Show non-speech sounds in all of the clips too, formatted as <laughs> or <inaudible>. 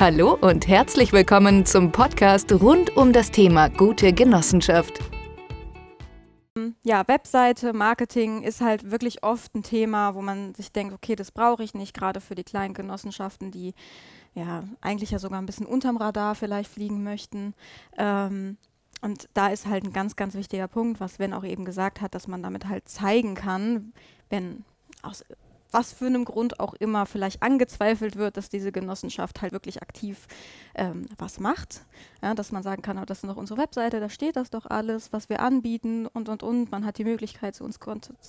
Hallo und herzlich willkommen zum Podcast rund um das Thema gute Genossenschaft. Ja, Webseite, Marketing ist halt wirklich oft ein Thema, wo man sich denkt, okay, das brauche ich nicht, gerade für die kleinen Genossenschaften, die ja eigentlich ja sogar ein bisschen unterm Radar vielleicht fliegen möchten. Ähm, und da ist halt ein ganz, ganz wichtiger Punkt, was Sven auch eben gesagt hat, dass man damit halt zeigen kann, wenn aus was für einem Grund auch immer vielleicht angezweifelt wird, dass diese Genossenschaft halt wirklich aktiv ähm, was macht. Ja, dass man sagen kann, oh, das ist doch unsere Webseite, da steht das doch alles, was wir anbieten und und und. Man hat die Möglichkeit, zu uns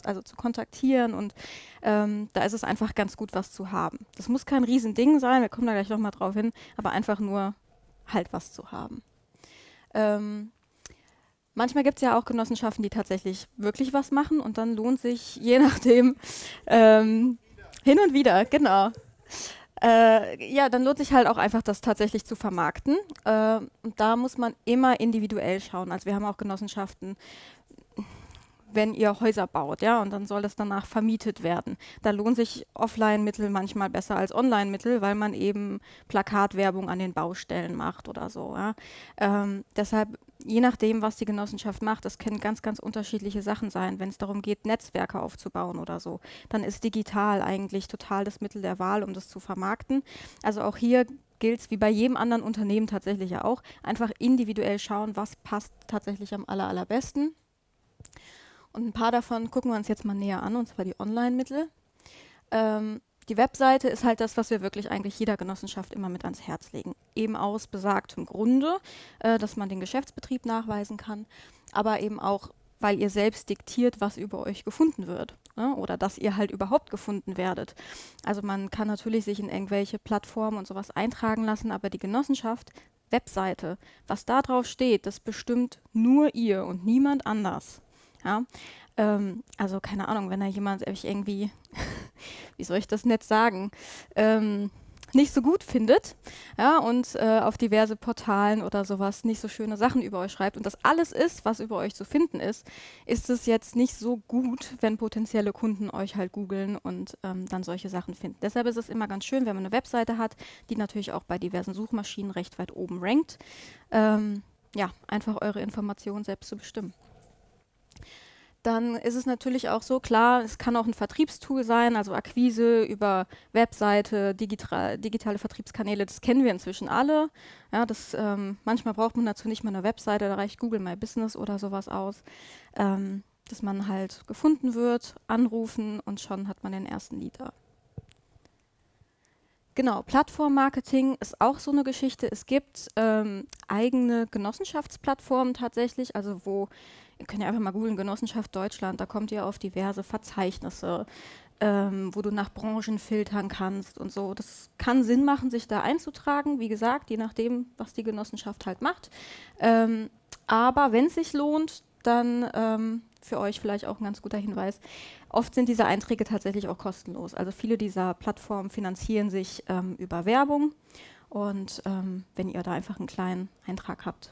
also zu kontaktieren und ähm, da ist es einfach ganz gut, was zu haben. Das muss kein Riesending sein, wir kommen da gleich nochmal drauf hin, aber einfach nur halt was zu haben. Ähm, Manchmal gibt es ja auch Genossenschaften, die tatsächlich wirklich was machen und dann lohnt sich je nachdem <laughs> ähm, hin und wieder, genau. Äh, ja, dann lohnt sich halt auch einfach, das tatsächlich zu vermarkten. Äh, und da muss man immer individuell schauen. Also wir haben auch Genossenschaften, wenn ihr Häuser baut, ja, und dann soll das danach vermietet werden. Da lohnt sich Offline-Mittel manchmal besser als Online-Mittel, weil man eben Plakatwerbung an den Baustellen macht oder so. Ja. Ähm, deshalb, je nachdem, was die Genossenschaft macht, das können ganz, ganz unterschiedliche Sachen sein. Wenn es darum geht, Netzwerke aufzubauen oder so, dann ist digital eigentlich total das Mittel der Wahl, um das zu vermarkten. Also auch hier gilt es wie bei jedem anderen Unternehmen tatsächlich ja auch, einfach individuell schauen, was passt tatsächlich am aller, allerbesten. Und ein paar davon gucken wir uns jetzt mal näher an, und zwar die Online-Mittel. Ähm, die Webseite ist halt das, was wir wirklich eigentlich jeder Genossenschaft immer mit ans Herz legen. Eben aus besagtem Grunde, äh, dass man den Geschäftsbetrieb nachweisen kann, aber eben auch, weil ihr selbst diktiert, was über euch gefunden wird. Ne? Oder dass ihr halt überhaupt gefunden werdet. Also man kann natürlich sich in irgendwelche Plattformen und sowas eintragen lassen, aber die Genossenschaft, Webseite, was da drauf steht, das bestimmt nur ihr und niemand anders. Ja? Ähm, also keine Ahnung, wenn da jemand irgendwie, <laughs> wie soll ich das nett sagen, ähm, nicht so gut findet ja, und äh, auf diverse Portalen oder sowas nicht so schöne Sachen über euch schreibt und das alles ist, was über euch zu finden ist, ist es jetzt nicht so gut, wenn potenzielle Kunden euch halt googeln und ähm, dann solche Sachen finden. Deshalb ist es immer ganz schön, wenn man eine Webseite hat, die natürlich auch bei diversen Suchmaschinen recht weit oben rankt. Ähm, ja, einfach eure Informationen selbst zu bestimmen dann ist es natürlich auch so klar, es kann auch ein Vertriebstool sein, also Akquise über Webseite, digital, digitale Vertriebskanäle, das kennen wir inzwischen alle. Ja, das, ähm, manchmal braucht man dazu nicht mal eine Webseite, da reicht Google My Business oder sowas aus, ähm, dass man halt gefunden wird, anrufen und schon hat man den ersten Leader. Genau, Plattformmarketing ist auch so eine Geschichte. Es gibt ähm, eigene Genossenschaftsplattformen tatsächlich, also wo könnt ja einfach mal googeln, Genossenschaft Deutschland, da kommt ihr auf diverse Verzeichnisse, ähm, wo du nach Branchen filtern kannst und so. Das kann Sinn machen, sich da einzutragen, wie gesagt, je nachdem, was die Genossenschaft halt macht. Ähm, aber wenn es sich lohnt, dann ähm, für euch vielleicht auch ein ganz guter Hinweis. Oft sind diese Einträge tatsächlich auch kostenlos. Also viele dieser Plattformen finanzieren sich ähm, über Werbung. Und ähm, wenn ihr da einfach einen kleinen Eintrag habt,